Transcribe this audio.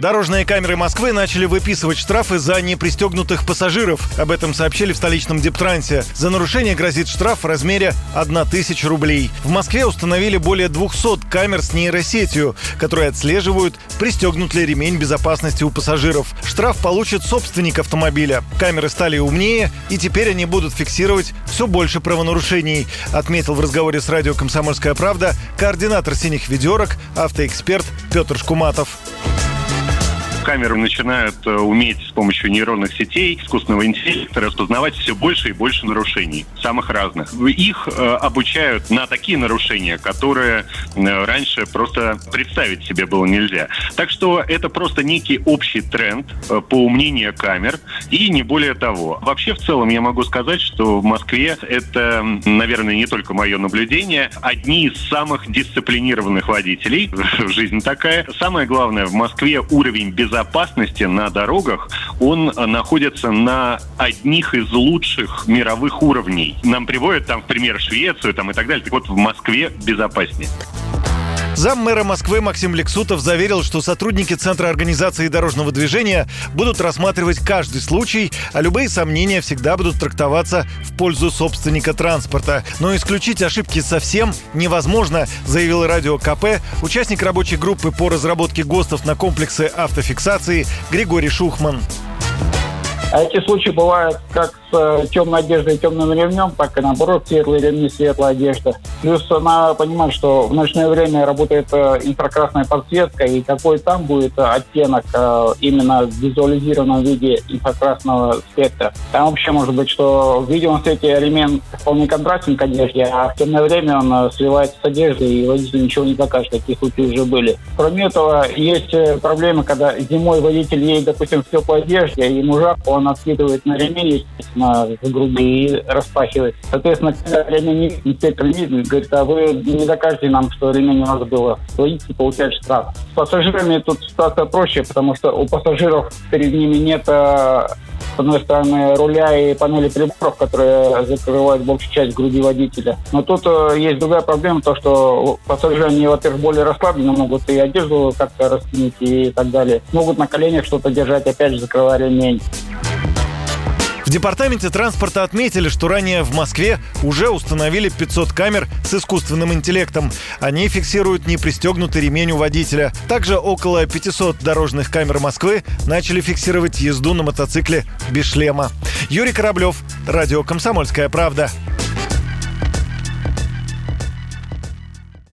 Дорожные камеры Москвы начали выписывать штрафы за непристегнутых пассажиров. Об этом сообщили в столичном Дептрансе. За нарушение грозит штраф в размере 1000 рублей. В Москве установили более 200 камер с нейросетью, которые отслеживают, пристегнут ли ремень безопасности у пассажиров. Штраф получит собственник автомобиля. Камеры стали умнее, и теперь они будут фиксировать все больше правонарушений, отметил в разговоре с радио «Комсомольская правда» координатор «Синих ведерок», автоэксперт Петр Шкуматов камеры начинают э, уметь с помощью нейронных сетей, искусственного интеллекта распознавать все больше и больше нарушений, самых разных. Их э, обучают на такие нарушения, которые э, раньше просто представить себе было нельзя. Так что это просто некий общий тренд по умению камер и не более того. Вообще, в целом, я могу сказать, что в Москве это, наверное, не только мое наблюдение, одни из самых дисциплинированных водителей, жизнь такая. Самое главное, в Москве уровень безопасности безопасности на дорогах, он э, находится на одних из лучших мировых уровней. Нам приводят там, в пример, Швецию там, и так далее. Так вот, в Москве безопаснее. Зам мэра Москвы Максим Лексутов заверил, что сотрудники Центра организации дорожного движения будут рассматривать каждый случай, а любые сомнения всегда будут трактоваться в пользу собственника транспорта. Но исключить ошибки совсем невозможно, заявил радио КП участник рабочей группы по разработке ГОСТов на комплексы автофиксации Григорий Шухман. А эти случаи бывают как с э, темной одеждой и темным ремнем, так и наоборот, светлые ремни, светлая одежда. Плюс надо понимать, что в ночное время работает э, инфракрасная подсветка, и какой там будет э, оттенок именно в визуализированном виде инфракрасного спектра. Там вообще может быть, что в видимом свете ремень вполне контрастен к одежде, а в темное время он сливается с одеждой, и водитель ничего не покажет. Такие случаи уже были. Кроме этого, есть проблемы, когда зимой водитель едет, допустим, в теплой одежде, и ему он откидывает на ремень, в груди и распахивает. Соответственно, когда ремень инспектор видит, говорит, а вы не докажете нам, что ремень у нас было. Водитель получает штраф. С пассажирами тут ситуация проще, потому что у пассажиров перед ними нет э, с одной стороны, руля и панели приборов, которые закрывают большую часть груди водителя. Но тут э, есть другая проблема, то, что пассажиры, они, во-первых, более расслаблены, могут и одежду как-то раскинуть и так далее. Могут на коленях что-то держать, опять же, закрывая ремень. В департаменте транспорта отметили, что ранее в Москве уже установили 500 камер с искусственным интеллектом. Они фиксируют непристегнутый ремень у водителя. Также около 500 дорожных камер Москвы начали фиксировать езду на мотоцикле без шлема. Юрий Кораблев, Радио «Комсомольская правда».